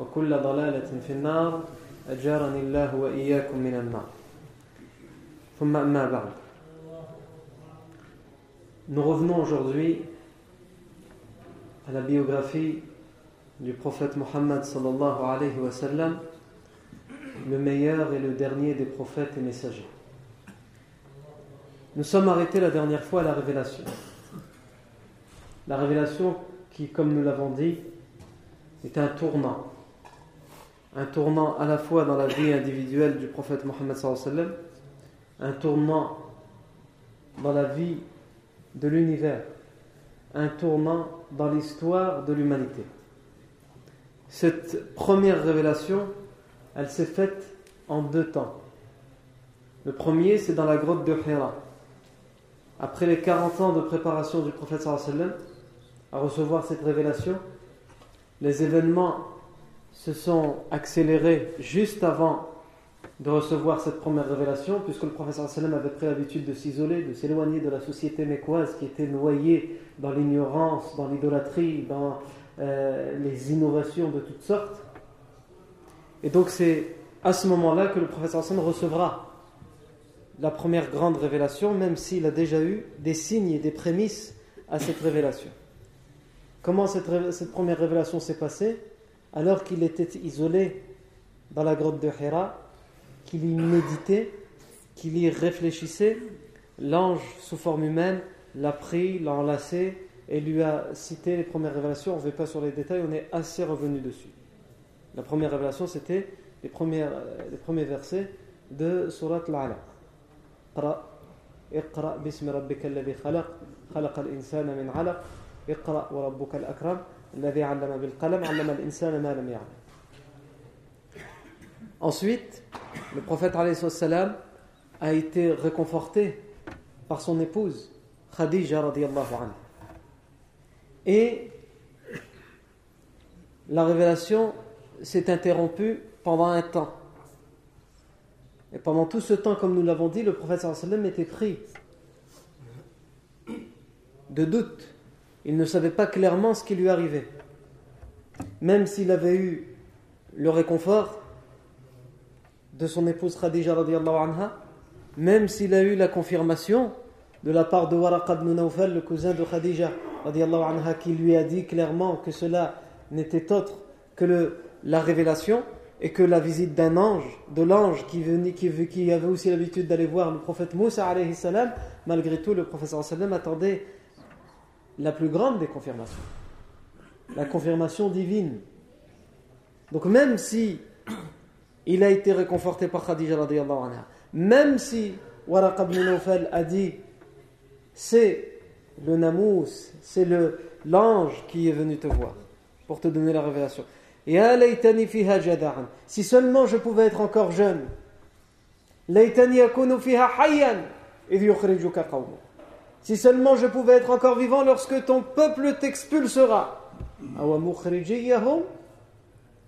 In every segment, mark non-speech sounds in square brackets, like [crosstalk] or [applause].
وكل ضلالة في النار أجارني الله وإياكم من النار ثم أما بعد Nous revenons aujourd'hui à la biographie du prophète Mohammed sallallahu alayhi wa sallam, le meilleur et le dernier des prophètes et messagers. Nous sommes arrêtés la dernière fois à la révélation. La révélation qui, comme nous l'avons dit, est un tournant. un tournant à la fois dans la vie individuelle du prophète Mohammed un tournant dans la vie de l'univers, un tournant dans l'histoire de l'humanité. Cette première révélation, elle s'est faite en deux temps. Le premier, c'est dans la grotte de Hira. Après les 40 ans de préparation du prophète sallam à recevoir cette révélation, les événements se sont accélérés juste avant de recevoir cette première révélation, puisque le prophète sallam avait pris l'habitude de s'isoler, de s'éloigner de la société mécoise qui était noyée dans l'ignorance, dans l'idolâtrie, dans euh, les innovations de toutes sortes. Et donc c'est à ce moment-là que le prophète sallam recevra la première grande révélation, même s'il a déjà eu des signes et des prémices à cette révélation. Comment cette, cette première révélation s'est passée? Alors qu'il était isolé dans la grotte de Hira, qu'il y méditait, qu'il y réfléchissait, l'ange sous forme humaine l'a pris, l'a enlacé et lui a cité les premières révélations. On ne va pas sur les détails, on est assez revenu dessus. La première révélation, c'était les, premières, les premiers versets de Surat Al-Alaq. اقرأ باسم ربك الذي خلق خلق الإنسان من علق اقرأ وربك الأكرم Ensuite, le prophète a été réconforté par son épouse, Khadija radiallahu anha. Et la révélation s'est interrompue pendant un temps. Et pendant tout ce temps, comme nous l'avons dit, le prophète était pris de doutes il ne savait pas clairement ce qui lui arrivait. Même s'il avait eu le réconfort de son épouse Khadija anha, même s'il a eu la confirmation de la part de Waraq ibn Nawfal, le cousin de Khadija anha, qui lui a dit clairement que cela n'était autre que le, la révélation et que la visite d'un ange, de l'ange qui, qui, qui, avait aussi l'habitude d'aller voir le prophète Moussa salam, malgré tout le prophète sallam attendait la plus grande des confirmations, la confirmation divine. Donc même si il a été réconforté par Khadija radiallahu anha. Même si Waraq ibn Nawfal a dit c'est le namous, c'est l'ange qui est venu te voir pour te donner la révélation. Si seulement je pouvais être encore jeune. Si seulement je pouvais être encore vivant lorsque ton peuple t'expulsera.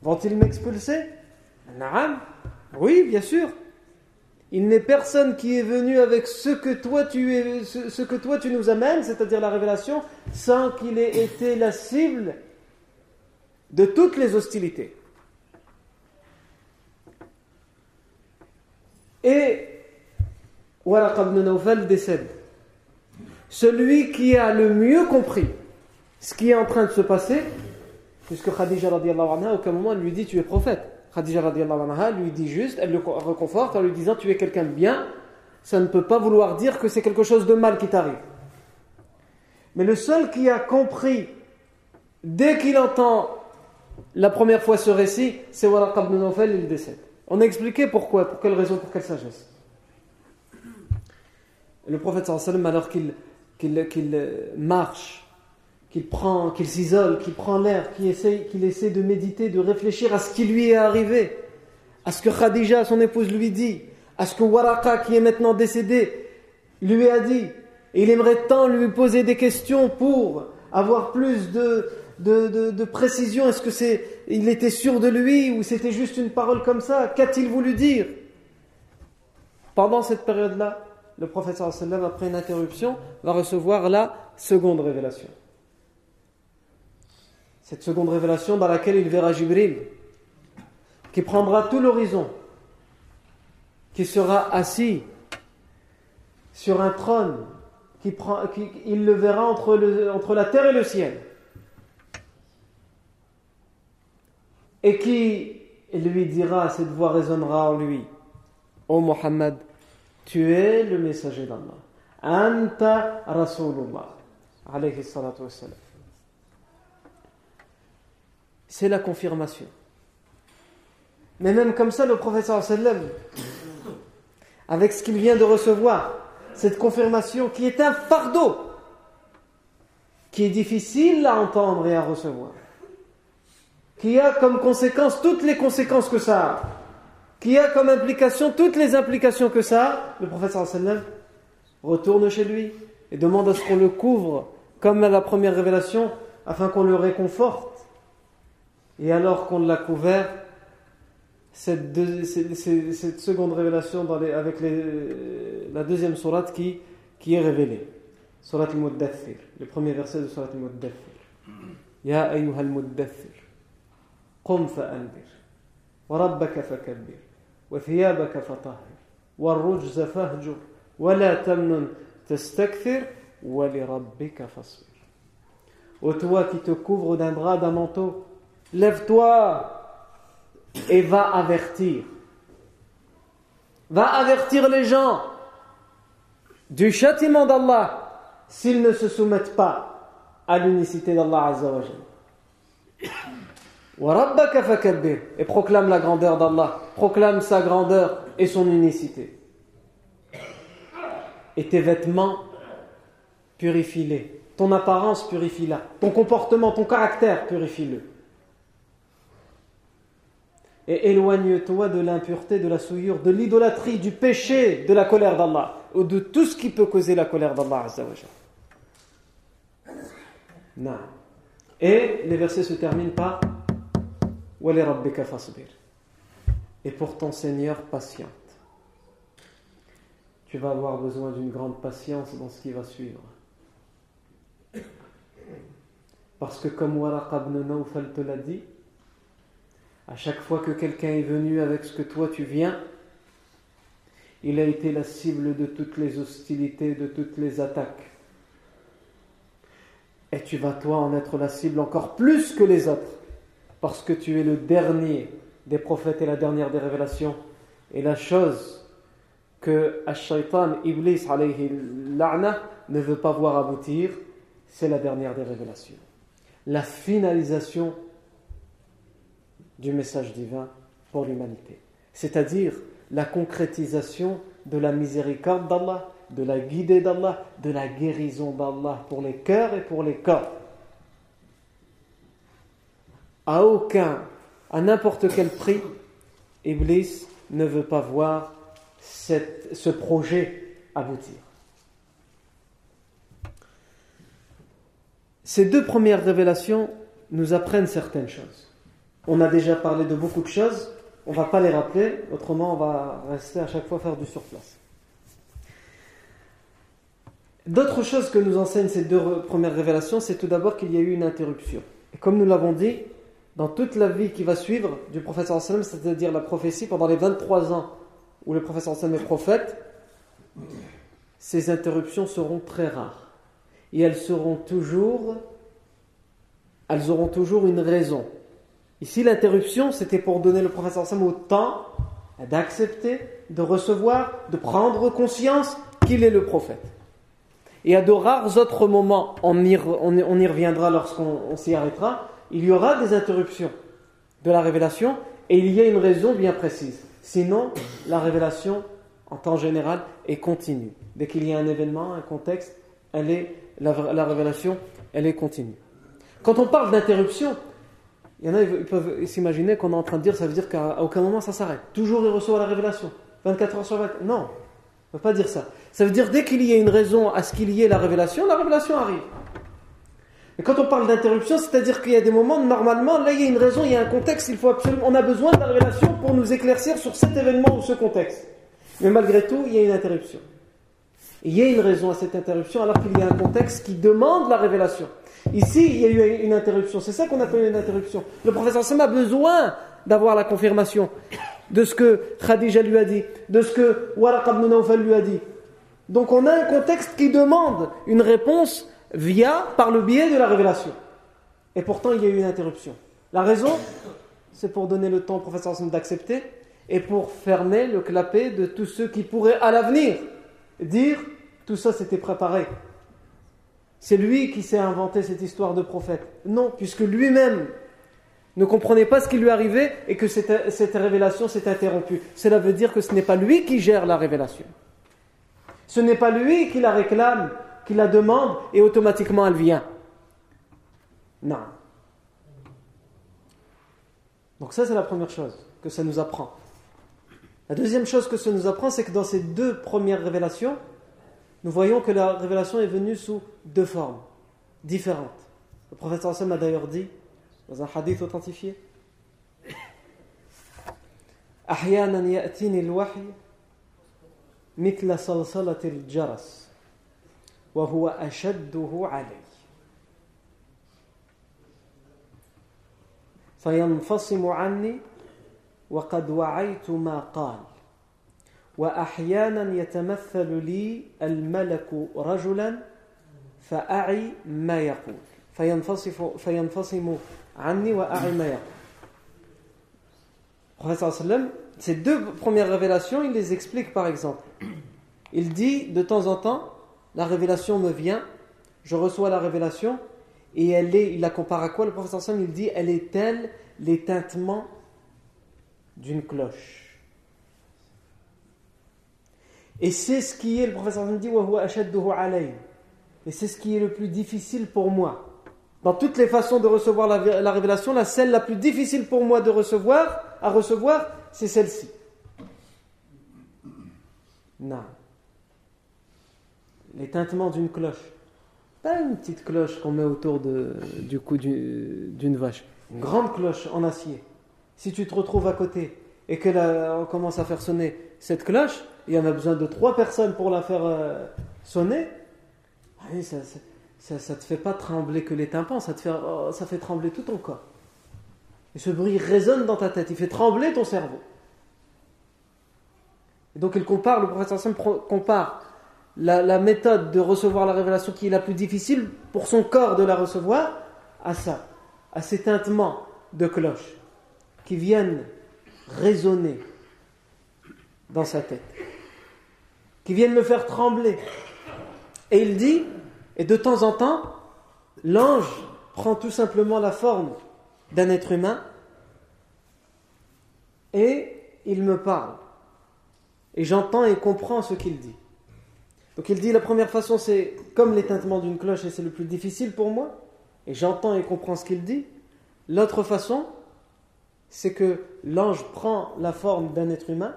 Vont-ils m'expulser? Oui, bien sûr. Il n'est personne qui est venu avec ce que toi tu, nous amènes, c'est-à-dire la révélation, sans qu'il ait été la cible de toutes les hostilités. Et Waraq ibn Nawfal décède. Celui qui a le mieux compris ce qui est en train de se passer, puisque Khadija anha, à aucun moment elle lui dit tu es prophète. Khadija anha lui dit juste, elle le reconforte en lui disant tu es quelqu'un de bien, ça ne peut pas vouloir dire que c'est quelque chose de mal qui t'arrive. Mais le seul qui a compris, dès qu'il entend la première fois ce récit, c'est Waraq ibn il décède. On a expliqué pourquoi, pour quelle raison, pour quelle sagesse. Le prophète sallam, alors qu'il marche, qu'il prend, qu'il s'isole, qu'il prend l'air, qu'il essaie, qu'il de méditer, de réfléchir à ce qui lui est arrivé, à ce que Khadija, son épouse, lui dit, à ce que Waraka, qui est maintenant décédé, lui a dit. Il aimerait tant lui poser des questions pour avoir plus de, de, précision. Est-ce que était sûr de lui ou c'était juste une parole comme ça? Qu'a-t-il voulu dire? Pendant cette période-là, le professeur sallam, après une interruption, va recevoir la seconde révélation. Cette seconde révélation dans laquelle il verra Jibril, qui prendra tout l'horizon, qui sera assis sur un trône, qui prend, il le verra entre, le, entre la terre et le ciel. et qui lui dira, cette voix résonnera en lui Ô oh Muhammad, tu es le messager d'Allah. Anta Rasulullah. C'est la confirmation. Mais même comme ça, le professeur sallam, avec ce qu'il vient de recevoir, cette confirmation qui est un fardeau, qui est difficile à entendre et à recevoir qui a comme conséquence toutes les conséquences que ça a, qui a comme implication toutes les implications que ça a, le professeur sallam retourne chez lui et demande à ce qu'on le couvre comme à la première révélation afin qu'on le réconforte. Et alors qu'on l'a couvert, cette, cette, seconde révélation avec euh, la deuxième sourate qui, est révélée. Surat al-Muddathir, le premier verset de Surat al-Muddathir. Mm-hmm. Ya ayyuha al-Muddathir, qum fa'andir, wa rabbaka fakabbir. وثيابك فطهر والرجز فاهجر ولا تمنن تستكثر ولربك فاصبر Ô toi qui te couvres d'un drap, d'un manteau, lève-toi et va avertir. Va avertir les gens du châtiment d'Allah s'ils ne se soumettent pas à l'unicité d'Allah Azza wa et proclame la grandeur d'Allah, proclame sa grandeur et son unicité. Et tes vêtements, purifie-les. Ton apparence, purifie-la. Ton comportement, ton caractère, purifie-le. Et éloigne-toi de l'impureté, de la souillure, de l'idolâtrie, du péché, de la colère d'Allah, ou de tout ce qui peut causer la colère d'Allah. Et les versets se terminent par et pour ton Seigneur, patiente. Tu vas avoir besoin d'une grande patience dans ce qui va suivre. Parce que comme Waraq ibn Nawfal te l'a dit, à chaque fois que quelqu'un est venu avec ce que toi tu viens, il a été la cible de toutes les hostilités, de toutes les attaques. Et tu vas toi en être la cible encore plus que les autres parce que tu es le dernier des prophètes et la dernière des révélations. Et la chose que Ash-Shaytan, Iblis, ne veut pas voir aboutir, c'est la dernière des révélations. La finalisation du message divin pour l'humanité. C'est-à-dire la concrétisation de la miséricorde d'Allah, de la guidée d'Allah, de la guérison d'Allah pour les cœurs et pour les corps à aucun, à n'importe quel prix, Iblis ne veut pas voir ce projet aboutir. Ces deux premières révélations nous apprennent certaines choses. On a déjà parlé de beaucoup de choses, on ne va pas les rappeler, autrement on va rester à chaque fois faire du surplace. D'autres choses que nous enseignent ces deux premières révélations, c'est tout d'abord qu'il y a eu une interruption. Et comme nous l'avons dit, dans toute la vie qui va suivre du professeur sallam, c'est-à-dire la prophétie, pendant les 23 ans où le professeur sallam est prophète, ces interruptions seront très rares. Et elles seront toujours, elles auront toujours une raison. Ici, l'interruption, c'était pour donner le professeur sallam au temps d'accepter, de recevoir, de prendre conscience qu'il est le prophète. Et à de rares autres moments, on y reviendra lorsqu'on s'y arrêtera, il y aura des interruptions de la révélation et il y a une raison bien précise. Sinon, la révélation, en temps général, est continue. Dès qu'il y a un événement, un contexte, elle est, la, révélation, elle est continue. Quand on parle d'interruption, il y en a, ils peuvent s'imaginer qu'on est en train de dire, ça veut dire qu'à aucun moment ça s'arrête. Toujours il reçoit la révélation. 24 heures sur 24. Non, on ne peut pas dire ça. Ça veut dire dès qu'il y a une raison à ce qu'il y ait la révélation, la révélation arrive. Et quand on parle d'interruption, c'est-à-dire qu'il y a des moments, normalement, là il y a une raison, il y a un contexte, il faut absolument, on a besoin de la révélation pour nous éclaircir sur cet événement ou ce contexte. Mais malgré tout, il y a une interruption. il y a une raison à cette interruption alors qu'il y a un contexte qui demande la révélation. Ici, il y a eu une interruption. C'est ça qu'on appelle une interruption. Le professeur Sam a besoin d'avoir la confirmation de ce que Khadija lui a dit, de ce que Waraq ibn lui a dit. Donc on a un contexte qui demande une réponse via, par le biais de la révélation. Et pourtant, il y a eu une interruption. La raison, c'est pour donner le temps au professeur d'accepter et pour fermer le clapet de tous ceux qui pourraient à l'avenir dire tout ça c'était préparé. C'est lui qui s'est inventé cette histoire de prophète. Non, puisque lui-même ne comprenait pas ce qui lui arrivait et que cette, cette révélation s'est interrompue. Cela veut dire que ce n'est pas lui qui gère la révélation. Ce n'est pas lui qui la réclame qui la demande et automatiquement elle vient. Non. Donc ça c'est la première chose que ça nous apprend. La deuxième chose que ça nous apprend, c'est que dans ces deux premières révélations, nous voyons que la révélation est venue sous deux formes différentes. Le prophète Hassan a d'ailleurs dit, dans un hadith authentifié, أحيانا يأتيني الوحي مثل صلصلة الجرس وهو أشده علي. فينفصم عني وقد وعيت ما قال وأحيانا يتمثل لي الملك رجلا فأعي ما يقول. فينفصم, فينفصم عني وأعي ما يقول. Ces deux premières révélations, il les explique par exemple. Il dit de temps en temps la révélation me vient, je reçois la révélation, et elle est, il la compare à quoi? Le professeur Sam, il dit, elle est telle l'éteintement d'une cloche. Et c'est ce qui est, le professeur Sam dit, et c'est ce qui est le plus difficile pour moi. Dans toutes les façons de recevoir la, la révélation, la celle la plus difficile pour moi de recevoir, à recevoir, c'est celle-ci. Non l'éteintement d'une cloche. Pas une petite cloche qu'on met autour de, du cou d'une vache. Une grande cloche en acier. Si tu te retrouves à côté et que là, on commence à faire sonner cette cloche, il y en a besoin de trois personnes pour la faire euh, sonner. Ah ça, ça, te fait pas trembler que les tympans, ça te fait, oh, ça fait trembler tout ton corps. Et ce bruit résonne dans ta tête, il fait trembler ton cerveau. Et donc il compare, le professeur compare la, méthode de recevoir la révélation qui est la plus difficile pour son corps de la recevoir à ça, à ces tintements de cloche qui viennent résonner dans sa tête, qui viennent me faire trembler. Et il dit, et de temps en temps, l'ange prend tout simplement la forme d'un être humain et il me parle. Et j'entends et comprends ce qu'il dit. Donc il dit la première façon c'est comme l'éteintement d'une cloche et c'est le plus difficile pour moi et j'entends et comprends ce qu'il dit. L'autre façon c'est que l'ange prend la forme d'un être humain,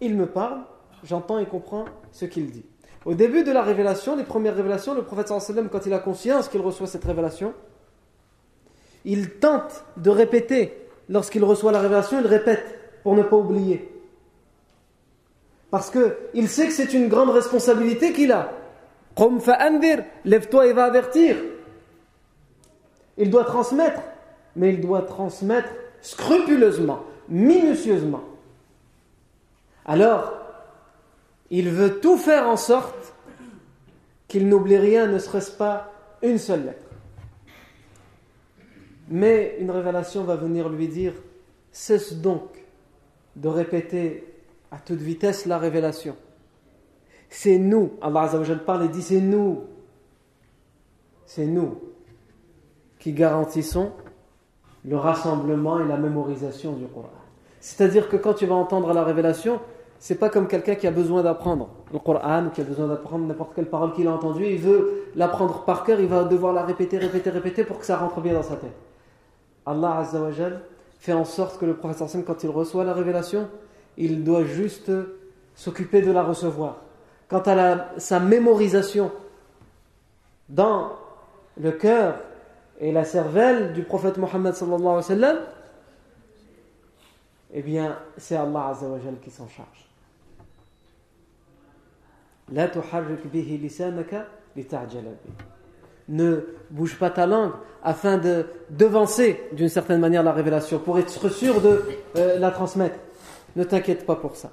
il me parle, j'entends et comprends ce qu'il dit. Au début de la révélation, les premières révélations, le prophète sallam quand il a conscience qu'il reçoit cette révélation, il tente de répéter lorsqu'il reçoit la révélation, il répète pour ne pas oublier. Parce qu'il sait que c'est une grande responsabilité qu'il a. Lève-toi et va avertir. Il doit transmettre, mais il doit transmettre scrupuleusement, minutieusement. Alors, il veut tout faire en sorte qu'il n'oublie rien, ne serait-ce pas une seule lettre. Mais une révélation va venir lui dire cesse donc de répéter à toute vitesse la révélation. C'est nous, Allah Azzawajal parle et dit c'est nous, c'est nous qui garantissons le rassemblement et la mémorisation du Coran. C'est-à-dire que quand tu vas entendre la révélation, c'est pas comme quelqu'un qui a besoin d'apprendre le Coran qui a besoin d'apprendre n'importe quelle parole qu'il a entendue, il veut l'apprendre par cœur, il va devoir la répéter, répéter, répéter pour que ça rentre bien dans sa tête. Allah Azzawajal fait en sorte que le prophète quand il reçoit la révélation, il doit juste s'occuper de la recevoir. Quant à sa mémorisation dans le cœur et la cervelle du prophète Mohammed eh bien, c'est Allah qui s'en charge. Ne bouge pas ta langue afin de devancer d'une certaine manière la révélation, pour être sûr de euh, la transmettre. Ne t'inquiète pas pour ça.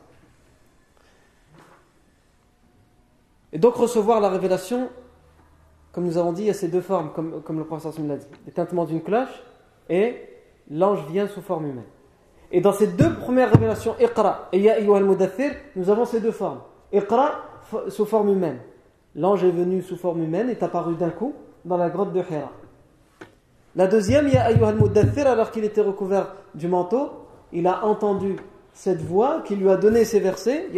Et donc recevoir la révélation, comme nous avons dit, il y a ces deux formes, comme, le professeur l'a dit. Les tintements d'une cloche et l'ange vient sous forme humaine. Et dans ces deux premières révélations, Iqra et Ya al-Mudathir, nous avons ces deux formes. Iqra sous forme humaine. L'ange est venu sous forme humaine, est apparu d'un coup dans la grotte de Hira. La deuxième, Ya al-Mudathir, alors qu'il était recouvert du manteau, il a entendu cette voix qui lui a donné ces versets.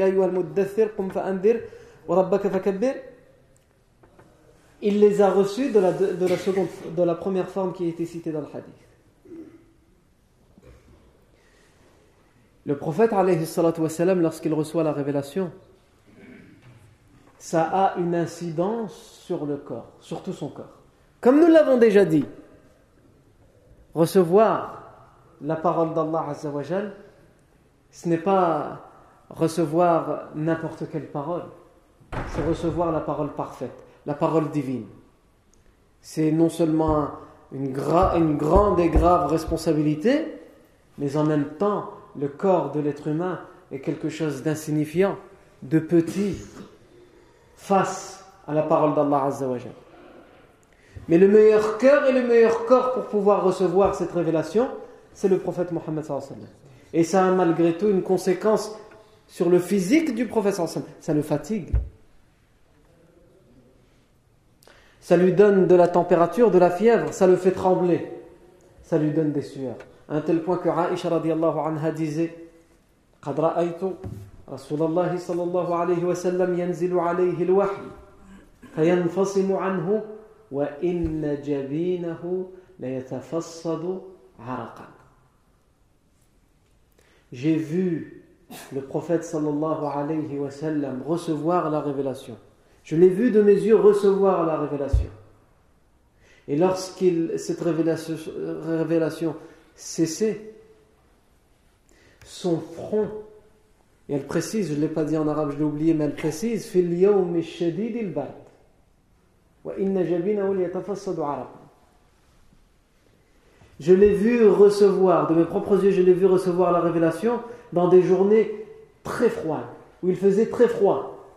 Il les a reçus de la, de la première forme qui a été citée dans le hadith. Le prophète, lorsqu'il reçoit la révélation, ça a une incidence sur le corps, sur tout son corps. Comme nous l'avons déjà dit, recevoir la parole d'Allah Azzawajal, ce n'est pas recevoir n'importe quelle parole, c'est recevoir la parole parfaite, la parole divine. C'est non seulement une, grande et grave responsabilité, mais en même temps le corps de l'être humain est quelque chose d'insignifiant, de petit, face à la parole d'Allah Azzawajal. Mais le meilleur cœur et le meilleur corps pour pouvoir recevoir cette révélation, c'est le prophète Mohammed Et ça a malgré tout une conséquence sur le physique du prophète Ça le fatigue. Ça lui donne de la température, de la fièvre, ça le fait trembler. Ça lui donne des sueurs à un tel point que Aisha radiallahu anha disait قد رأيت رسول الله صلى الله عليه وسلم ينزل عليه الوحي فينفصم عنه وإن جبينه ليتفصد عرقا j'ai vu le prophète sallallahu alayhi wa sallam recevoir la révélation. Je l'ai vu de mes yeux recevoir la révélation. Et lorsqu'il cette révélation, révélation cessé. Son front, et elle précise, je ne l'ai pas dit en arabe, je l'ai oublié, mais elle précise, Je l'ai vu recevoir, de mes propres yeux, je l'ai vu recevoir la révélation dans des journées très froides, où il faisait très froid.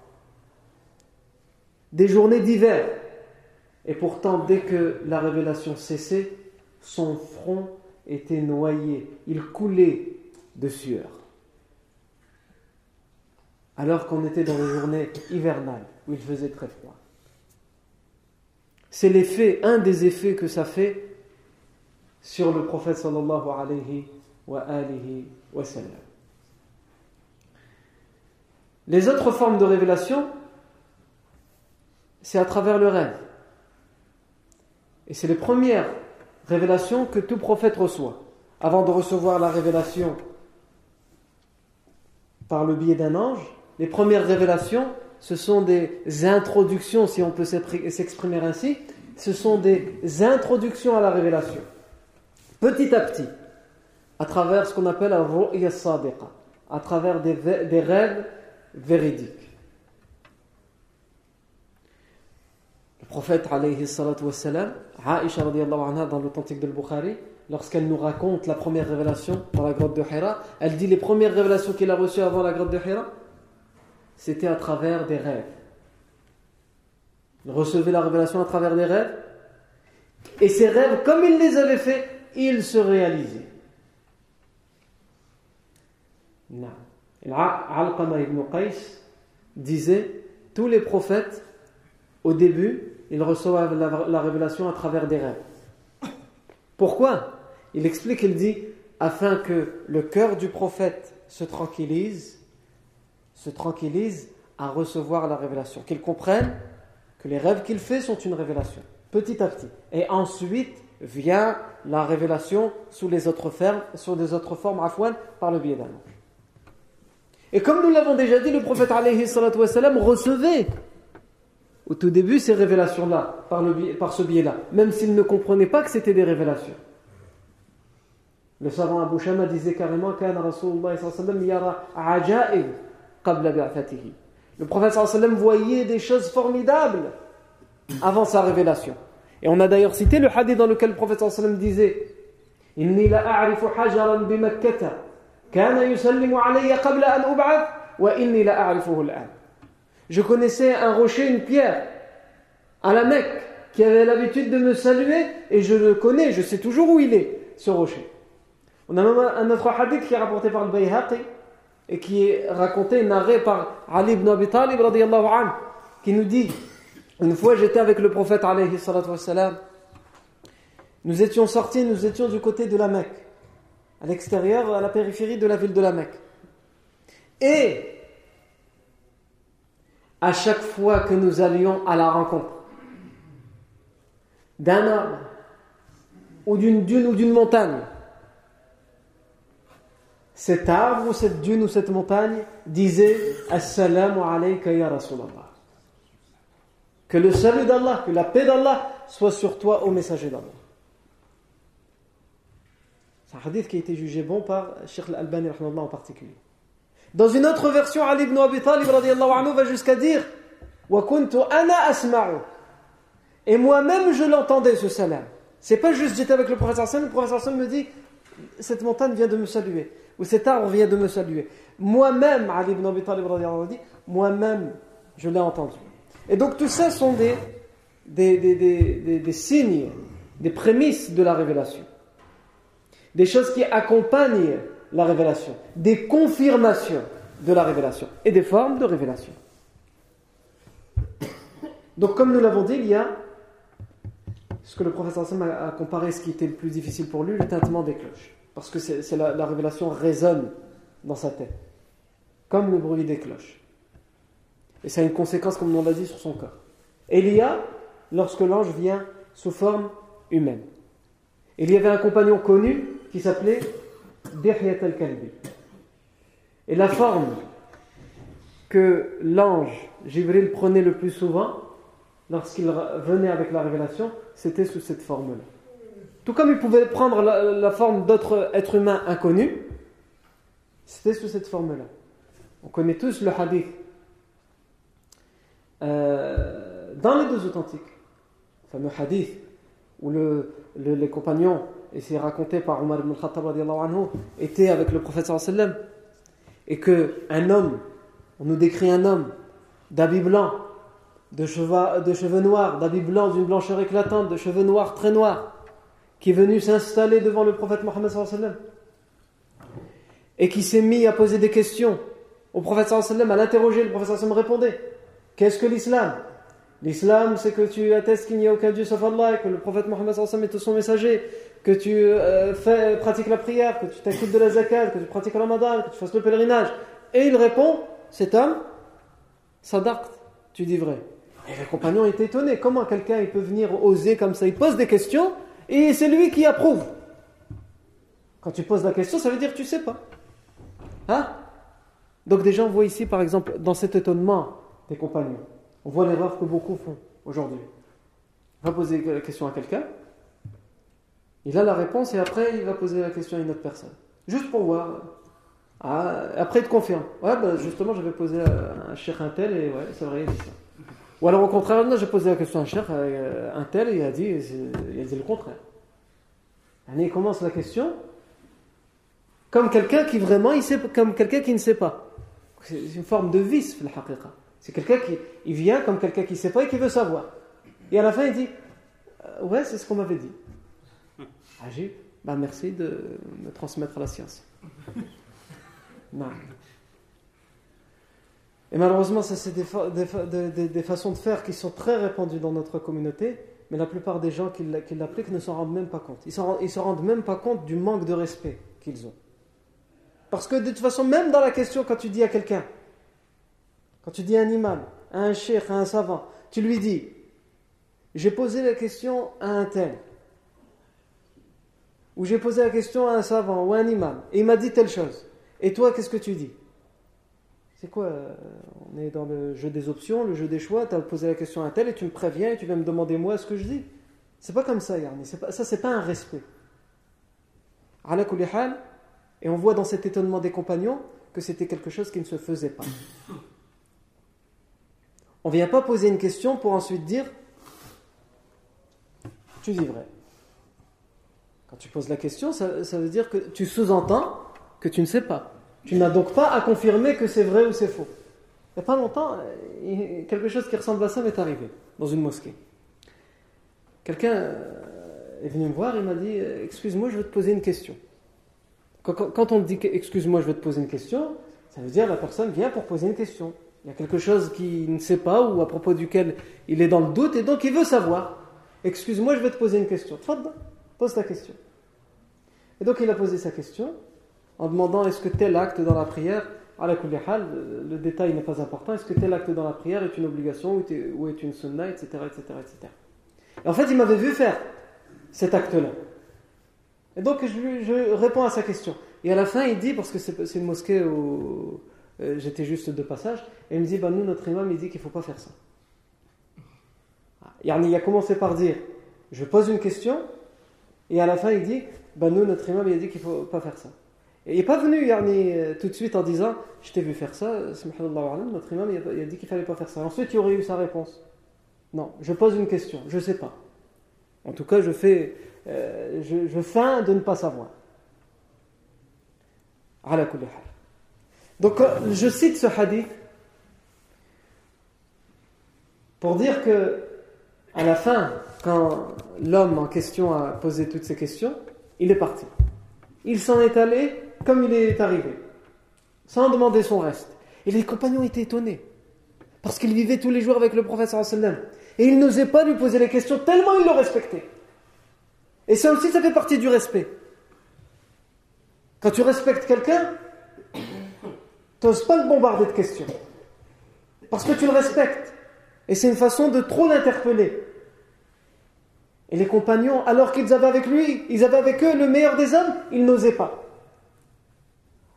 Des journées d'hiver. Et pourtant, dès que la révélation cessait, son front était noyé, il coulait de sueur. Alors qu'on était dans les journées hivernales où il faisait très froid. C'est l'effet, un des effets que ça fait sur le prophète sallallahu alayhi wa alihi wa sallam. Les autres formes de révélation, c'est à travers le rêve. Et c'est les premières révélation que tout prophète reçoit. Avant de recevoir la révélation par le biais d'un ange, les premières révélations, ce sont des introductions, si on peut s'exprimer ainsi, ce sont des introductions à la révélation. Petit à petit, à travers ce qu'on appelle un ru'ya sadiqa, à travers des, rêves véridiques. Le prophète alayhi salatu wassalam, Aisha radiallahu anha dans l'authentique de Bukhari, lorsqu'elle nous raconte la première révélation dans la grotte de Hira, elle dit les premières révélations qu'il a reçues avant la grotte de Hira, c'était à travers des rêves. Il recevait la révélation à travers des rêves, et ces rêves, comme il les avait faits, ils se réalisaient. Al-Qama ibn Qais disait tous les prophètes, au début, ils reçoivent la, révélation à travers des rêves. Pourquoi? Il explique, il dit, afin que le cœur du prophète se tranquillise, se tranquillise à recevoir la révélation, qu'il comprenne que les rêves qu'il fait sont une révélation, petit à petit. Et ensuite vient la révélation sous les autres formes, sur par le biais d'un ange. Et comme nous l'avons déjà dit, le prophète alayhi recevait au tout début ces révélations-là, par, par ce biais-là, même s'il ne comprenait pas que c'était des révélations. Le savant Abu Shama disait carrément Le prophète voyait des choses formidables avant sa révélation. Et on a d'ailleurs cité le hadith dans lequel le prophète disait. Je connaissais un rocher, une pierre, à la Mecque, qui avait l'habitude de me saluer, et je le connais, je sais toujours où il est, ce rocher. On a même un autre hadith qui est rapporté par le Bayhaqi, et qui est raconté, narré par Ali ibn Abi Talib, anhu, qui nous dit Une fois j'étais avec le prophète, alayhi wassalam, nous étions sortis, nous étions du côté de la Mecque, à l'extérieur, à la périphérie de la ville de la Mecque. Et à chaque fois que nous allions à la rencontre d'un arbre ou d'une dune ou d'une montagne, cet arbre ou cette dune ou cette montagne disait Assalamu alayka ya Rasulallah. Que le salut d'Allah, que la paix d'Allah soit sur toi, au messager d'Allah. C'est un hadith qui a été jugé bon par Sheikh Al-Albani en particulier. Dans une autre version, Ali ibn Abi Talib anhu va jusqu'à dire Et moi-même je l'entendais ce salam. C'est pas juste j'étais avec le prophète le prophète me dit cette montagne vient de me saluer ou cet arbre vient de me saluer. Moi-même, Ali ibn Abi Talib dit moi-même je l'ai entendu. Et donc tout ça sont des, des, des, des, signes, des prémices de la révélation. Des choses qui accompagnent la révélation, des confirmations de la révélation et des formes de révélation. Donc comme nous l'avons dit, il y a ce que le professeur Sam a, comparé ce qui était le plus difficile pour lui, le tintement des cloches. Parce que c'est la révélation résonne dans sa tête, comme le bruit des cloches. Et ça a une conséquence, comme on l'a dit, sur son corps. Et il y a, lorsque l'ange vient sous forme humaine. Il y avait un compagnon connu qui s'appelait al-Kalbi. Et la forme que l'ange Jibril prenait le plus souvent, lorsqu'il venait avec la révélation, c'était sous cette forme-là. Tout comme il pouvait prendre la, forme d'autres êtres humains inconnus, c'était sous cette forme-là. On connaît tous le hadith. Euh, dans les deux authentiques, le fameux hadith où les compagnons et c'est raconté par Omar ibn Khattab anhu, était avec le prophète sallam et que un homme, on nous décrit un homme d'habit blanc, de cheveux, de cheveux noirs, d'habit blanc d'une blancheur éclatante, de cheveux noirs très noirs, qui est venu s'installer devant le prophète Mohammed sallam et qui s'est mis à poser des questions au prophète sallam, à l'interroger, le prophète sallam répondait Qu'est-ce que l'islam? L'islam, c'est que tu attestes qu'il n'y a aucun Dieu sauf Allah, que le prophète Mohammed est son messager, que tu euh, fais, pratiques la prière, que tu t'écoutes de la zakat, que tu pratiques le ramadan, que tu fasses le pèlerinage. Et il répond, cet homme, sadaqt, tu dis vrai. Et les compagnons étaient étonnés. Comment quelqu'un peut venir oser comme ça? Il pose des questions et c'est lui qui approuve. Quand tu poses la question, ça veut dire que tu sais pas. Hein? Donc déjà, on voit ici, par exemple, dans cet étonnement des compagnons, on voit l'erreur que beaucoup font aujourd'hui. Va poser la question à quelqu'un, il a la réponse et après il va poser la question à une autre personne. Juste pour voir. Ah, après, il te confirme. Ouais, bah, justement, j'avais posé un cheikh un tel et ouais, c'est vrai, il dit ça. Ou alors au contraire, j'ai posé la question à un cheikh euh, un tel et il a dit, il a dit le contraire. Il commence la question comme quelqu'un qui vraiment, il sait, comme quelqu'un qui ne sait pas. C'est une forme de vice, le C'est quelqu'un qui il vient comme quelqu'un qui ne sait pas et qui veut savoir. Et à la fin, il dit euh, Ouais, c'est ce qu'on m'avait dit. [laughs] Agib, bah merci de me transmettre la science. [laughs] Non. Et malheureusement, ça c'est des, des, façons de faire qui sont très répandues dans notre communauté, mais la plupart des gens qui l'appliquent ne s'en rendent même pas compte. Ils ne se rendent même pas compte du manque de respect qu'ils ont. Parce que de toute façon, même dans la question, quand tu dis à quelqu'un, quand tu dis à un imam, à un cheikh, à un savant, tu lui dis, j'ai posé la question à un tel, ou j'ai posé la question à un savant ou à un imam, et il m'a dit telle chose. Et toi, qu'est-ce que tu dis? C'est quoi euh, On est dans le jeu des options, le jeu des choix. Tu as posé la question à un tel et tu me préviens et tu vas me demander moi ce que je dis. C'est pas comme ça, Yarni. Pas, ça, c'est pas un respect. Et on voit dans cet étonnement des compagnons que c'était quelque chose qui ne se faisait pas. On ne vient pas poser une question pour ensuite dire Tu dis vrai. Quand tu poses la question, ça, veut dire que tu sous-entends que tu ne sais pas. Tu n'as donc pas à confirmer que c'est vrai ou c'est faux. Il n'y a pas longtemps, quelque chose qui ressemble à ça m'est arrivé dans une mosquée. Quelqu'un euh, est venu me voir, il m'a dit Excuse-moi, je veux te poser une question. Quand, on dit excuse-moi, je veux te poser une question, ça veut dire la personne vient pour poser une question. Il y a quelque chose qu'il ne sait pas ou à propos duquel il est dans le doute et donc il veut savoir. Excuse-moi, je vais te poser une question. Pose ta question. Et donc il a posé sa question en demandant est-ce que tel acte dans la prière, à la le détail n'est pas important, est-ce que tel acte dans la prière est une obligation ou est une sunna, etc. etc., etc. Et en fait, il m'avait vu faire cet acte-là. Et donc je, réponds à sa question. Et à la fin, il dit, parce que c'est une mosquée où euh, j'étais juste de passage, et il me dit, bah, nous, notre imam, il dit qu'il ne faut pas faire ça. Il a commencé par dire, je pose une question, et à la fin, il dit, bah, nous, notre imam, il a dit qu'il ne faut pas faire ça. Et il n'est pas venu euh, tout de suite en disant, je t'ai vu faire ça, notre imam, il a dit qu'il ne fallait pas faire ça. Ensuite, il aurait eu sa réponse. Non, je pose une question, je ne sais pas. En tout cas, je fais euh, je, feins de ne pas savoir. Donc, euh, je cite ce hadith pour dire que, à la fin, quand l'homme en question a posé toutes ces questions, il est parti. Il s'en est allé comme il est arrivé, sans demander son reste. Et les compagnons étaient étonnés, parce qu'il vivait tous les jours avec le prophète et il n'osait pas lui poser les questions tellement il le respectait. Et ça aussi, ça fait partie du respect. Quand tu respectes quelqu'un, n'oses pas le bombarder de questions. Parce que tu le respectes. Et c'est une façon de trop l'interpeller. Et les compagnons, alors qu'ils avaient avec lui, ils avaient avec eux le meilleur des hommes, ils n'osaient pas.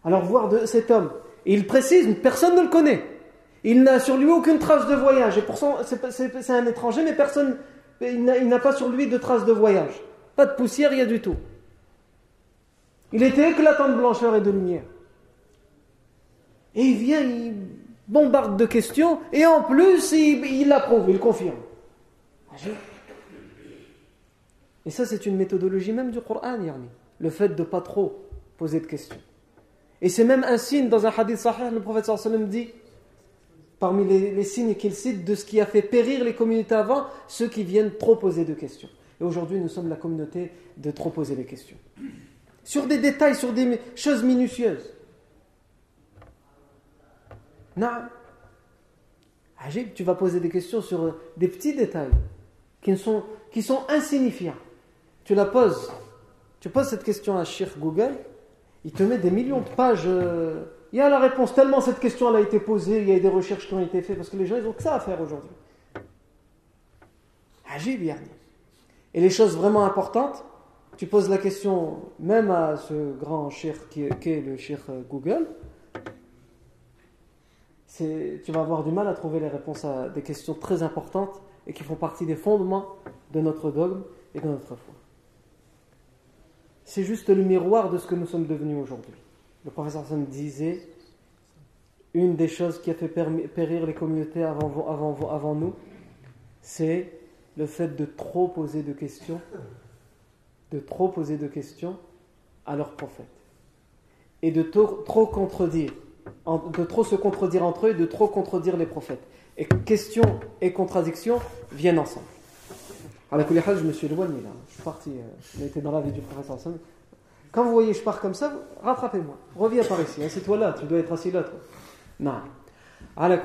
Alors voir cet homme, et il précise, personne ne le connaît. Il n'a sur lui aucune trace de voyage. Et pourtant, c'est un étranger, mais personne, il n'a pas sur lui de trace de voyage. Pas de poussière, rien du tout. Il était éclatant de blancheur et de lumière. Et il vient, il bombarde de questions, et en plus, il l'approuve, il confirme. Et ça, c'est une méthodologie même du Coran, le fait de ne pas trop poser de questions. Et c'est même un signe dans un hadith sahih, le prophète sallam dit, parmi les, signes qu'il cite de ce qui a fait périr les communautés avant, ceux qui viennent trop poser de questions. Et aujourd'hui, nous sommes la communauté de trop poser les questions. Sur des détails, sur des choses minutieuses. Non. tu vas poser des questions sur euh, des petits détails qui sont, qui sont insignifiants. Tu la poses. Tu poses cette question à Shir Google, il te met des millions de pages. Euh, il y a la réponse, tellement cette question a été posée, il y a des recherches qui ont été faites, parce que les gens, ils ont que ça à faire aujourd'hui. Ajib, Yarni. Et les choses vraiment importantes, tu poses la question même à ce grand shir qui est, le shir euh, Google, tu vas avoir du mal à trouver les réponses à des questions très importantes et qui font partie des fondements de notre dogme et de notre foi. c'est juste le miroir de ce que nous sommes devenus aujourd'hui. Le professeur Hassan disait une des choses qui a fait périr les communautés avant, avant, avant nous, c'est le fait de trop poser de questions, de trop poser de questions à leurs prophètes. Et de trop, contredire, de trop se contredire entre eux et de trop contredire les prophètes. Et questions et contradictions viennent ensemble. À la je me suis éloigné là. Je suis parti, euh, on dans la vie du professeur Quand vous voyez, je pars comme ça, rattrapez-moi. Reviens par ici. C'est toi là, tu dois être assis là. Non. À la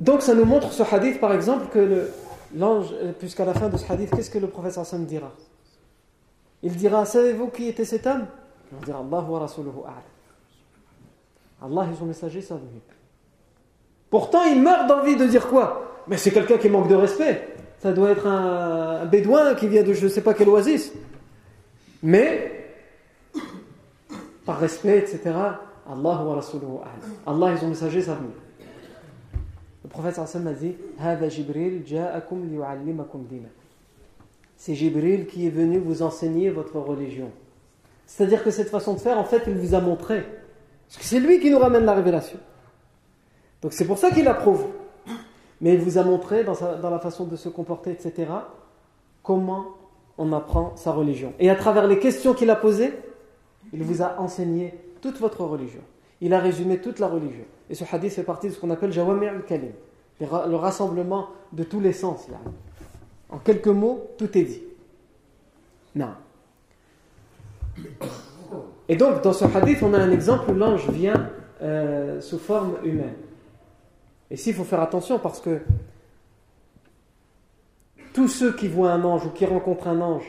donc ça nous montre ce hadith par exemple que l'ange, euh, puisqu'à la fin de ce hadith, qu'est-ce que le professeur Hassan dira? Il dira Savez-vous qui était cet homme? Il dira Allah wa rasuluhu Allah et son messager savent mieux. Pourtant il meurt d'envie de dire quoi? Mais c'est quelqu'un qui manque de respect. Ça doit être un, bédouin qui vient de je ne sais pas quel oasis. Mais, par respect, etc., Allah wa rasuluhu Allah et son messager savent mieux. Le prophète a dit C'est Jibril qui est venu vous enseigner votre religion. C'est-à-dire que cette façon de faire, en fait, il vous a montré. Parce que c'est lui qui nous ramène la révélation. Donc c'est pour ça qu'il approuve. Mais il vous a montré dans, la façon de se comporter, etc., comment on apprend sa religion. Et à travers les questions qu'il a posées, il vous a enseigné toute votre religion. Il a résumé toute la religion. Et ce hadith fait partie de ce qu'on appelle Jawami al-Kalim, le rassemblement de tous les sens. En quelques mots, tout est dit. Non. Et donc, dans ce hadith, on a un exemple où l'ange vient euh, sous forme humaine. Et ici, il faut faire attention parce que tous ceux qui voient un ange ou qui rencontrent un ange,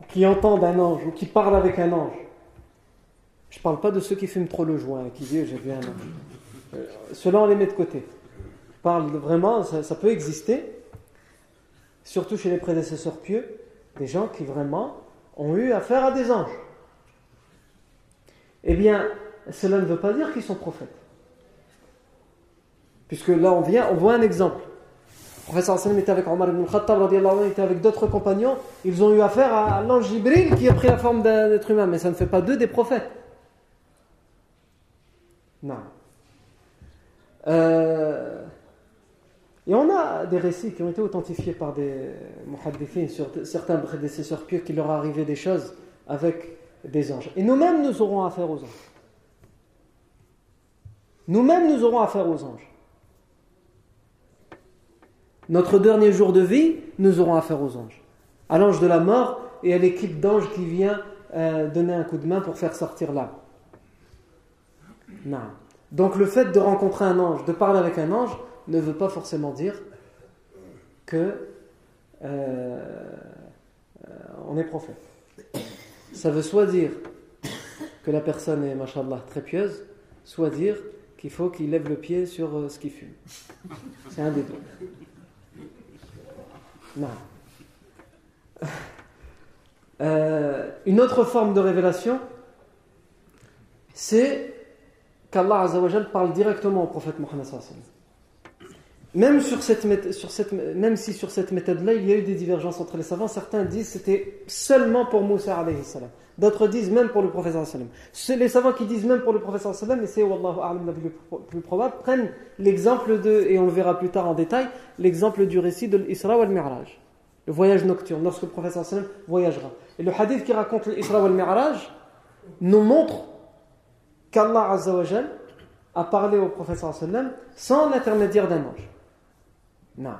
ou qui entendent un ange ou qui parlent avec un ange, je ne parle pas de ceux qui fument trop le joint, qui disent j'ai vu un ange. Euh, cela, on les met de côté. Je parle vraiment, ça, peut exister, surtout chez les prédécesseurs pieux, des gens qui vraiment ont eu affaire à des anges. Eh bien, cela ne veut pas dire qu'ils sont prophètes. Puisque là, on vient, on voit un exemple. Le professeur était avec Omar ibn Khattab, il était avec d'autres compagnons. Ils ont eu affaire à l'ange Jibril qui a pris la forme d'un être humain, mais ça ne fait pas d'eux des prophètes. Non. Euh, et on a des récits qui ont été authentifiés par des muhaddithines sur certains prédécesseurs pieux qui leur arrivaient des choses avec des anges. Et nous-mêmes, nous aurons affaire aux anges. Nous-mêmes, nous aurons affaire aux anges. Notre dernier jour de vie, nous aurons affaire aux anges. À l'ange de la mort et à l'équipe d'anges qui vient euh, donner un coup de main pour faire sortir l'âme. Donc le fait de rencontrer un ange, de parler avec un ange, ne veut pas forcément dire que euh, on est prophète. Ça veut soit dire que la personne est, machallah, très pieuse, soit dire qu'il faut qu'il lève le pied sur euh, ce qu'il fume. C'est un des deux. Non. Euh, une autre forme de révélation, c'est qu'Allah parle directement au prophète Mohammed même, si sur cette méthode-là, il y a eu des divergences entre les savants, certains disent que c'était seulement pour Moussa alayhi salam. D'autres disent même pour le prophète sallam. Les savants qui disent même pour le prophète sallam, et c'est Wallahu a'lam la plus, probable, prennent l'exemple de, et on le verra plus tard en détail, l'exemple du récit de l'Isra wal Mi'raj. Le voyage nocturne, lorsque le prophète sallam voyagera. Et le hadith qui raconte l'Isra wal Mi'raj nous montre qu'Allah a parlé au prophète sallam sans l'intermédiaire d'un ange. Non.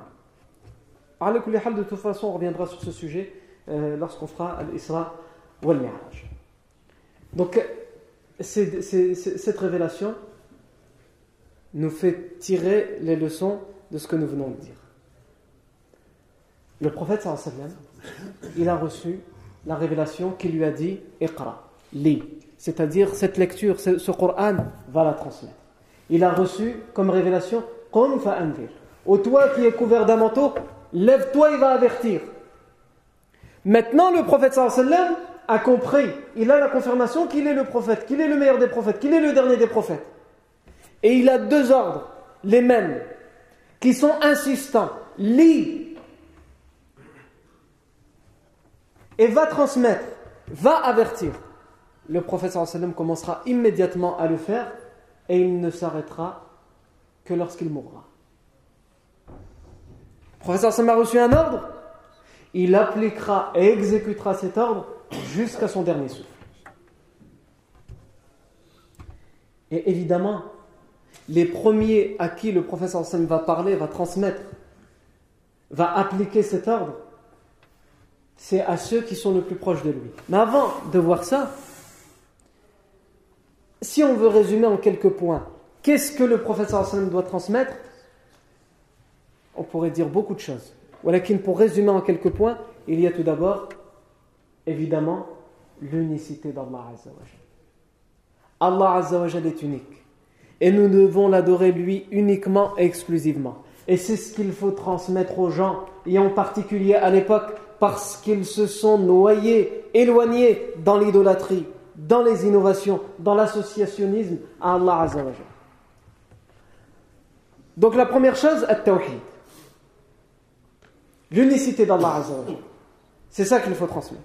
De toute façon, on reviendra sur ce sujet euh, lorsqu'on fera l'Isra ou al-Mi'raj. Donc, cette révélation nous fait tirer les leçons de ce que nous venons de dire. Le prophète sallam, il a reçu la révélation qui lui a dit Iqra, lis c'est-à-dire cette lecture, ce, Coran va la transmettre. Il a reçu comme révélation Qum fa'andir. Ô toi qui es couvert d'un manteau, lève-toi et va avertir. Maintenant, le prophète sallam a compris, il a la confirmation qu'il est le prophète, qu'il est le meilleur des prophètes, qu'il est le dernier des prophètes. Et il a deux ordres, les mêmes, qui sont insistants. Lis. et va transmettre, va avertir, le prophète sallam commencera immédiatement à le faire et il ne s'arrêtera que lorsqu'il mourra. Le prophète sallam a reçu un ordre, il appliquera et exécutera cet ordre jusqu'à son dernier souffle. Et évidemment, les premiers à qui le professeur Hassan va parler, va transmettre, va appliquer cet ordre, c'est à ceux qui sont le plus proches de lui. Mais avant de voir ça, si on veut résumer en quelques points, qu'est-ce que le professeur Hassan doit transmettre? On pourrait dire beaucoup de choses. Pour résumer en quelques points, il y a tout d'abord, évidemment, l'unicité d'Allah Azzawajal. Allah Azzawajal est unique. Et nous devons l'adorer lui uniquement et exclusivement. Et c'est ce qu'il faut transmettre aux gens, et en particulier à l'époque, parce qu'ils se sont noyés, éloignés dans l'idolâtrie, dans les innovations, dans l'associationnisme à Allah Azzawajal. Donc la première chose, at-tawhid. L'unicité d'Allah Azzawajal. C'est ça qu'il faut transmettre.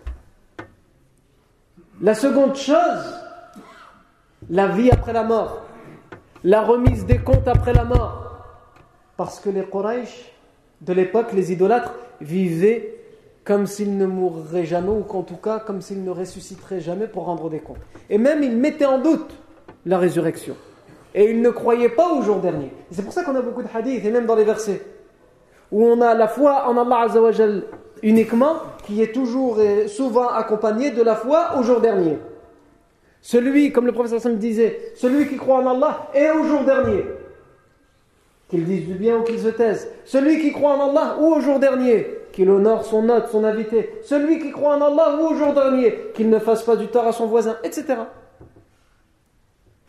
La seconde chose, la vie après la mort, la remise des comptes après la mort. Parce que les Quraysh de l'époque, les idolâtres, vivaient comme s'ils ne mourraient jamais, ou qu'en tout cas, comme s'ils ne ressusciteraient jamais pour rendre des comptes. Et même, ils mettaient en doute la résurrection. Et ils ne croyaient pas au jour dernier. C'est pour ça qu'on a beaucoup de hadiths, et même dans les versets, où on a la foi en Allah Azzawajal uniquement, qui est toujours et souvent accompagnée de la foi au jour dernier. Celui, comme le professeur Sam disait, celui qui croit en Allah est au jour dernier. Qu'il dise du bien ou qu'il se taise. Celui qui croit en Allah ou au jour dernier, qu'il honore son hôte, son invité. Celui qui croit en Allah ou au jour dernier, qu'il ne fasse pas du tort à son voisin, etc.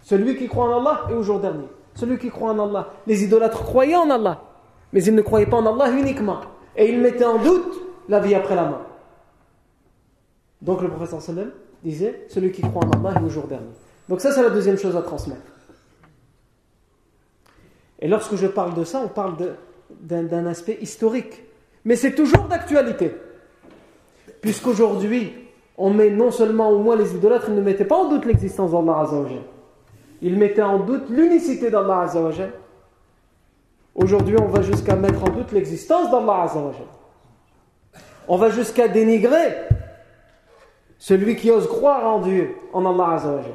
Celui qui croit en Allah est au jour dernier. Celui qui croit en Allah. Les idolâtres croyaient en Allah, mais ils ne croyaient pas en Allah uniquement. Et ils mettaient en doute la vie après la mort. Donc le professeur sallam disait celui qui croit en Allah est au jour dernier. Donc ça c'est la deuxième chose à transmettre. Et lorsque je parle de ça, on parle d'un aspect historique. Mais c'est toujours d'actualité. Puisqu'aujourd'hui, on met non seulement au moins les idolâtres, ils ne mettaient pas en doute l'existence d'Allah Azzawajal. Ils mettaient en doute l'unicité d'Allah. Aujourd'hui, on va jusqu'à mettre en doute l'existence d'Allah Azzawajal. On va jusqu'à dénigrer celui qui ose croire en Dieu, en Allah Azzawajal.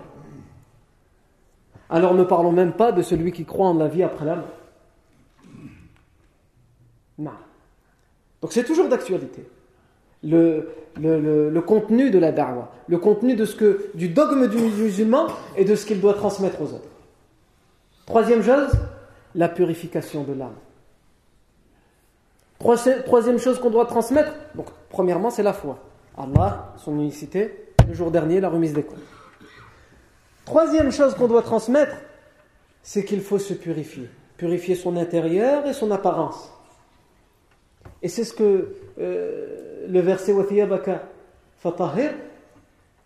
Alors ne parlons même pas de celui qui croit en la vie après la mort. Non. Donc c'est toujours d'actualité. Le, contenu de la da'wah, le contenu de ce que, du dogme du musulman et de ce qu'il doit transmettre aux autres. Troisième chose, la purification de l'âme. Troisième chose qu'on doit transmettre, donc premièrement c'est la foi. Allah, son unicité, le jour dernier, la remise des comptes. Troisième chose qu'on doit transmettre, c'est qu'il faut se purifier. Purifier son intérieur et son apparence. Et c'est ce que euh, le verset Wathiyabaka Fatahir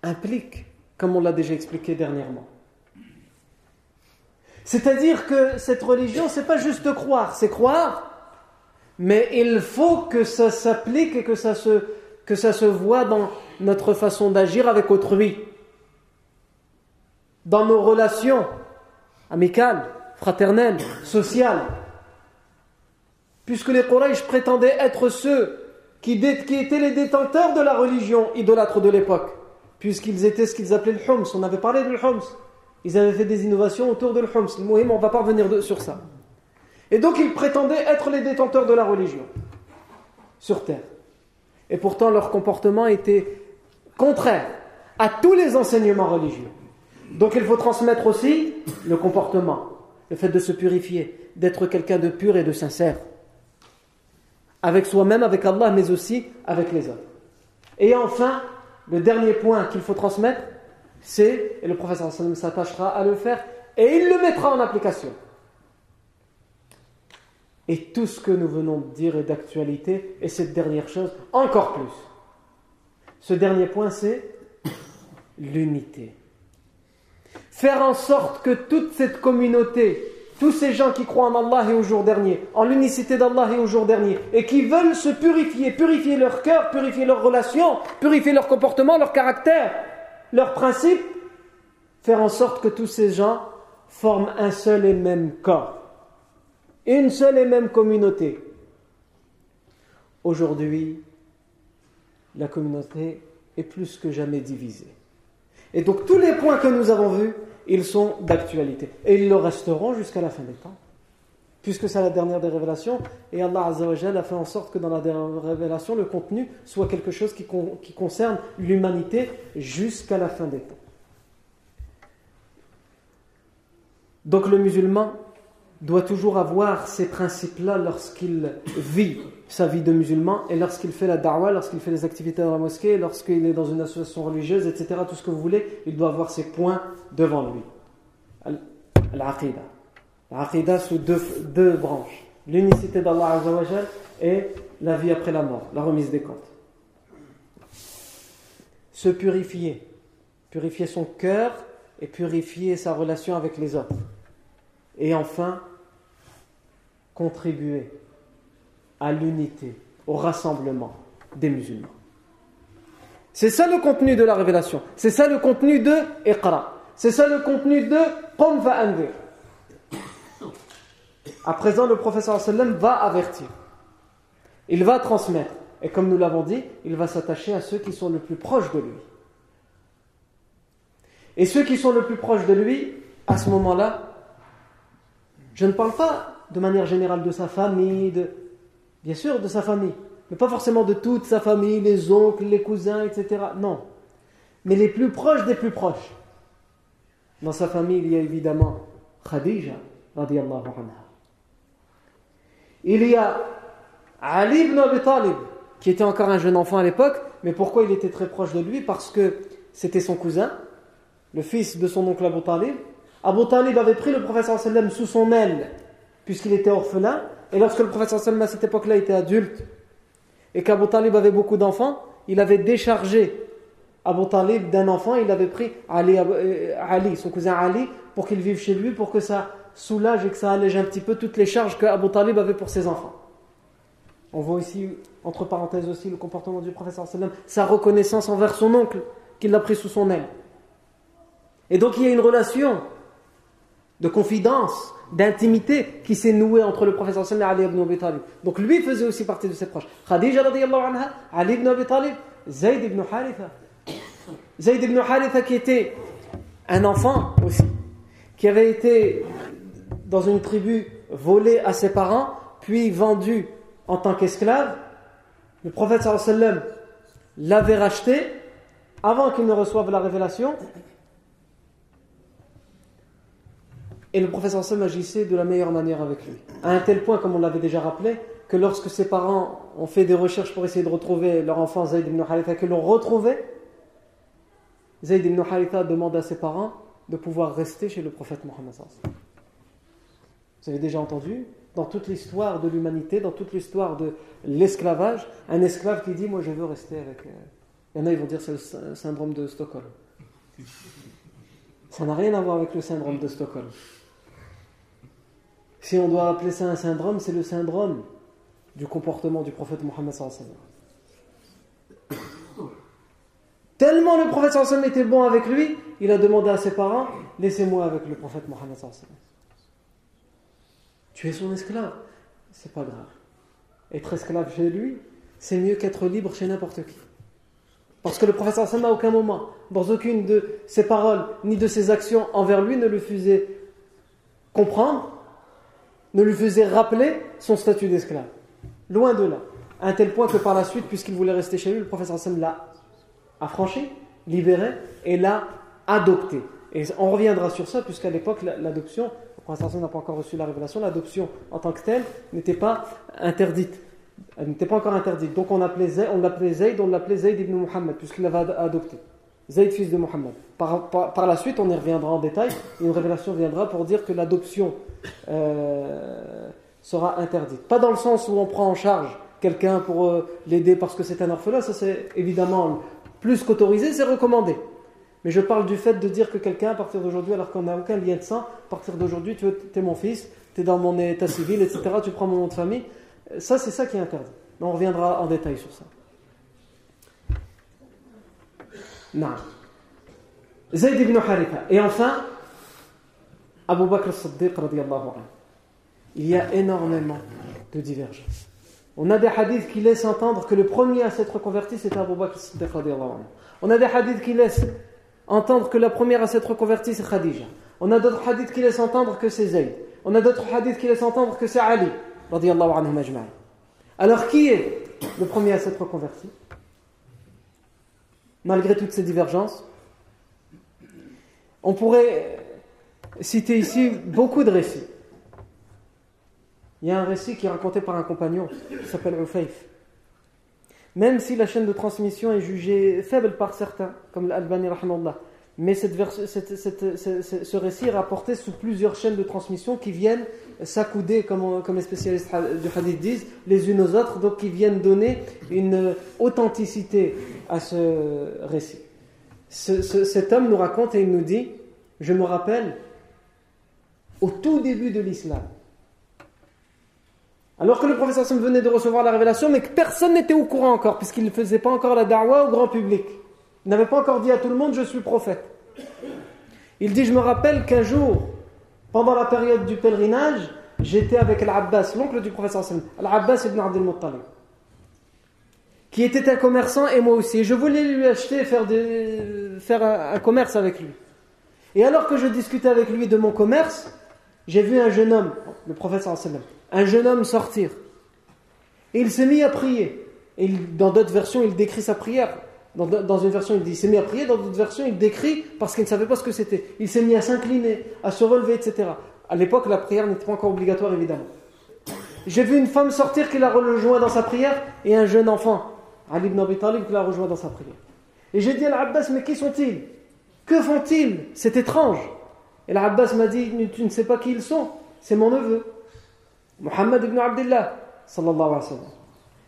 implique, comme on l'a déjà expliqué dernièrement. C'est-à-dire que cette religion, c'est pas juste croire, c'est croire, mais il faut que ça s'applique et que ça se, que voit dans notre façon d'agir avec autrui, dans nos relations amicales, fraternelles, sociales. Puisque les Quraysh prétendaient être ceux qui, étaient les détenteurs de la religion idolâtre de l'époque, puisqu'ils étaient ce qu'ils appelaient le Homs. On avait parlé du Homs. Ils avaient fait des innovations autour de le Homs. on ne va pas revenir sur ça. Et donc ils prétendaient être les détenteurs de la religion sur terre. Et pourtant leur comportement était contraire à tous les enseignements religieux. Donc il faut transmettre aussi le comportement, le fait de se purifier, d'être quelqu'un de pur et de sincère. Avec soi-même, avec Allah, mais aussi avec les autres. Et enfin, le dernier point qu'il faut transmettre, c'est, et le professeur s'attachera à le faire, et il le mettra en application. Et tout ce que nous venons de dire est d'actualité, et cette dernière chose encore plus. Ce dernier point, c'est l'unité. Faire en sorte que toute cette communauté tous ces gens qui croient en Allah et au jour dernier, en l'unicité d'Allah et au jour dernier, et qui veulent se purifier, purifier leur cœur, purifier leurs relations, purifier leur comportement, leur caractère, leurs principes, faire en sorte que tous ces gens forment un seul et même corps, une seule et même communauté. Aujourd'hui, la communauté est plus que jamais divisée. Et donc tous les points que nous avons vus, ils sont d'actualité. Et ils le resteront jusqu'à la fin des temps. Puisque c'est la dernière des révélations, et Allah Azzawajal a fait en sorte que dans la dernière révélation, le contenu soit quelque chose qui, concerne l'humanité jusqu'à la fin des temps. Donc le musulman doit toujours avoir ces principes-là lorsqu'il vit sa vie de musulman et lorsqu'il fait la da'wah, lorsqu'il fait les activités dans la mosquée, lorsqu'il est dans une association religieuse, etc., tout ce que vous voulez, il doit avoir ces points devant lui. L'aqidah. L'aqidah sous deux, deux branches. L'unicité d'Allah et la vie après la mort, la remise des comptes. Se purifier. Purifier son cœur et purifier sa relation avec les autres. Et enfin, contribuer à l'unité, au rassemblement des musulmans. C'est ça le contenu de la révélation. C'est ça le contenu de Iqra. C'est ça le contenu de andir. À présent, le professeur sallam va avertir. Il va transmettre. Et comme nous l'avons dit, il va s'attacher à ceux qui sont le plus proches de lui. Et ceux qui sont le plus proches de lui, à ce moment-là, je ne parle pas de manière générale de sa famille, de, bien sûr de sa famille, mais pas forcément de toute sa famille, les oncles, les cousins, etc. Non. Mais les plus proches des plus proches. Dans sa famille, il y a évidemment Khadija, radiallahu anha. Il y a Ali ibn Abi Talib, qui était encore un jeune enfant à l'époque, mais pourquoi il était très proche de lui? Parce que c'était son cousin, le fils de son oncle Abu Talib, Abu Talib avait pris le prophète sallam sous son aile, puisqu'il était orphelin, et lorsque le prophète sallam à cette époque-là était adulte, et qu'Abu Talib avait beaucoup d'enfants, il avait déchargé Abu Talib d'un enfant, il avait pris Ali, euh, Ali, son cousin Ali, pour qu'il vive chez lui, pour que ça soulage et que ça allège un petit peu toutes les charges que Abu Talib avait pour ses enfants. On voit ici, entre parenthèses aussi, le comportement du prophète sallam, sa reconnaissance envers son oncle, qu'il l'a pris sous son aile. Et donc il y a une relation de confidence, d'intimité qui s'est nouée entre le professeur sallam et Ali ibn Abi Talib. Donc lui faisait aussi partie de ses proches. Khadija radiallahu anha, Ali ibn Abi Talib, Zayd ibn Haritha. Zayd ibn Haritha qui était un enfant aussi, qui avait été dans une tribu volé à ses parents, puis vendu en tant qu'esclave. Le prophète sallam l'avait racheté avant qu'il ne reçoive la révélation Et le professeur Sam agissait de la meilleure manière avec lui. À un tel point, comme on l'avait déjà rappelé, que lorsque ses parents ont fait des recherches pour essayer de retrouver leur enfant Zayd ibn Haritha, que l'ont retrouvé, Zayd ibn Haritha demande à ses parents de pouvoir rester chez le prophète Mohammed. Vous avez déjà entendu dans toute l'histoire de l'humanité, dans toute l'histoire de l'esclavage, un esclave qui dit Moi je veux rester avec. Euh, il y en a, ils vont dire c'est le syndrome de Stockholm. Ça n'a rien à voir avec le syndrome de Stockholm. Si on doit appeler ça un syndrome, c'est le syndrome du comportement du prophète Mohammed Tellement le prophète sallallahu était bon avec lui, il a demandé à ses parents Laissez-moi avec le prophète Mohammed Tu es son esclave, c'est pas grave. Être esclave chez lui, c'est mieux qu'être libre chez n'importe qui. Parce que le prophète sallallahu à aucun moment, dans aucune de ses paroles ni de ses actions envers lui, ne le faisait comprendre ne lui faisait rappeler son statut d'esclave. Loin de là. À un tel point que par la suite, puisqu'il voulait rester chez lui, le professeur Hassan l'a affranchi, libéré et l'a adopté. Et on reviendra sur ça, puisqu'à l'époque, l'adoption, Hassan n'a pas encore reçu la révélation, l'adoption en tant que telle n'était pas interdite. Elle n'était pas encore interdite. Donc on l'appelait Zayd, on l'appelait Zayd ibn Muhammad, puisqu'il l'avait adopté. Zayd, fils de Mohammed. Par, la suite, on y reviendra en détail, une révélation viendra pour dire que l'adoption euh, sera interdite. Pas dans le sens où on prend en charge quelqu'un pour euh, l'aider parce que c'est un orphelin, ça c'est évidemment plus qu'autorisé, c'est recommandé. Mais je parle du fait de dire que quelqu'un, à partir d'aujourd'hui, alors qu'on n'a aucun lien de sang, à partir d'aujourd'hui, tu es mon fils, tu es dans mon état civil, etc., tu prends mon nom de famille. Ça, c'est ça qui est interdit. Mais on reviendra en détail sur ça. Non. Zayd ibn Haritha. Et enfin, Abu Bakr as-Siddiq. Il y a énormément de divergences. On a des hadiths qui laissent entendre que le premier à s'être converti, c'était Abu Bakr as-Siddiq. On a des hadiths qui laissent entendre que la première à s'être convertie, c'est Khadija. On a d'autres hadiths qui laissent entendre que c'est Zayd. On a d'autres hadiths qui laissent entendre que c'est Ali. Alors qui est le premier à s'être converti? Malgré toutes ces divergences, on pourrait citer ici beaucoup de récits. Il y a un récit qui est raconté par un compagnon qui s'appelle Ufayf. Même si la chaîne de transmission est jugée faible par certains, comme l'Albani rahmanallah, mais cette ce récit est rapporté sous plusieurs chaînes de transmission qui viennent s'accouder, comme, les spécialistes du hadith disent, les unes aux autres, donc qui viennent donner une authenticité à ce récit. cet homme nous raconte et il nous dit, je me rappelle, au tout début de l'islam, alors que le professeur venait de recevoir la révélation, mais que personne n'était au courant encore, puisqu'il ne faisait pas encore la da'wah au grand public. Il n'avait pas encore dit à tout le monde, je suis prophète. Il dit, je me rappelle qu'un jour, pendant la période du pèlerinage, j'étais avec Al-Abbas, l'oncle du professeur Al-Abbas ibn Abdel Muttalib, qui était un commerçant et moi aussi. Je voulais lui acheter, faire, faire un, commerce avec lui. Et alors que je discutais avec lui de mon commerce, j'ai vu un jeune homme, le professeur un jeune homme sortir. Et il s'est mis à prier. Et dans d'autres versions, il décrit sa prière. Dans, une version, il dit il s'est mis à prier, dans d'autres versions, il décrit parce qu'il ne savait pas ce que c'était. Il s'est mis à s'incliner, à se relever, etc. À l'époque, la prière n'était pas encore obligatoire, évidemment. J'ai vu une femme sortir qui l'a rejoint dans sa prière et un jeune enfant, Ali ibn Abi qui l'a rejoint dans sa prière. Et j'ai dit à l'Abbas, mais qui sont-ils? Que font-ils? C'est étrange. Et l'Abbas m'a dit, tu ne sais pas qui ils sont C'est mon neveu. Muhammad ibn Abdullah, sallallahu alayhi wa sallam.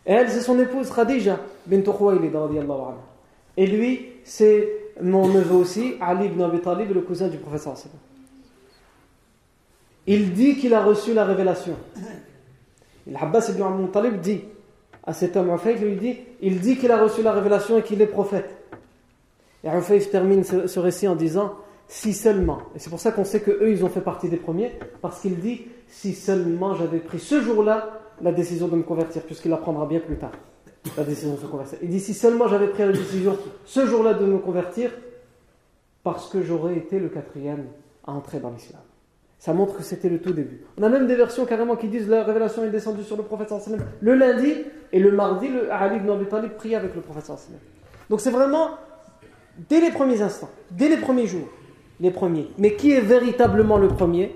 Et elle, c'est son épouse Khadija bint Khuwaylid, radiyallahu anha. Et lui, c'est mon neveu aussi, Ali ibn Abi Talib, le cousin du professeur. Il dit qu'il a reçu la révélation. L'Abbas ibn Talib dit à cet homme Ufayf, il dit, il dit qu'il a reçu la révélation et qu'il est prophète. Et Ufayf termine ce, récit en disant si seulement, et c'est pour ça qu'on sait que eux ils ont fait partie des premiers, parce qu'il dit si seulement j'avais pris ce jour-là la décision de me convertir, puisqu'il la prendra bien plus tard la décision de se convertir. Et si seulement j'avais pris la décision ce jour-là de me convertir, parce que j'aurais été le quatrième à entrer dans l'islam. Ça montre que c'était le tout début. On a même des versions carrément qui disent la révélation est descendue sur le prophète le lundi et le mardi, le Ali ibn Abi Talib prie avec le prophète Donc c'est vraiment dès les premiers instants, dès les premiers jours, les premiers. Mais qui est véritablement le premier,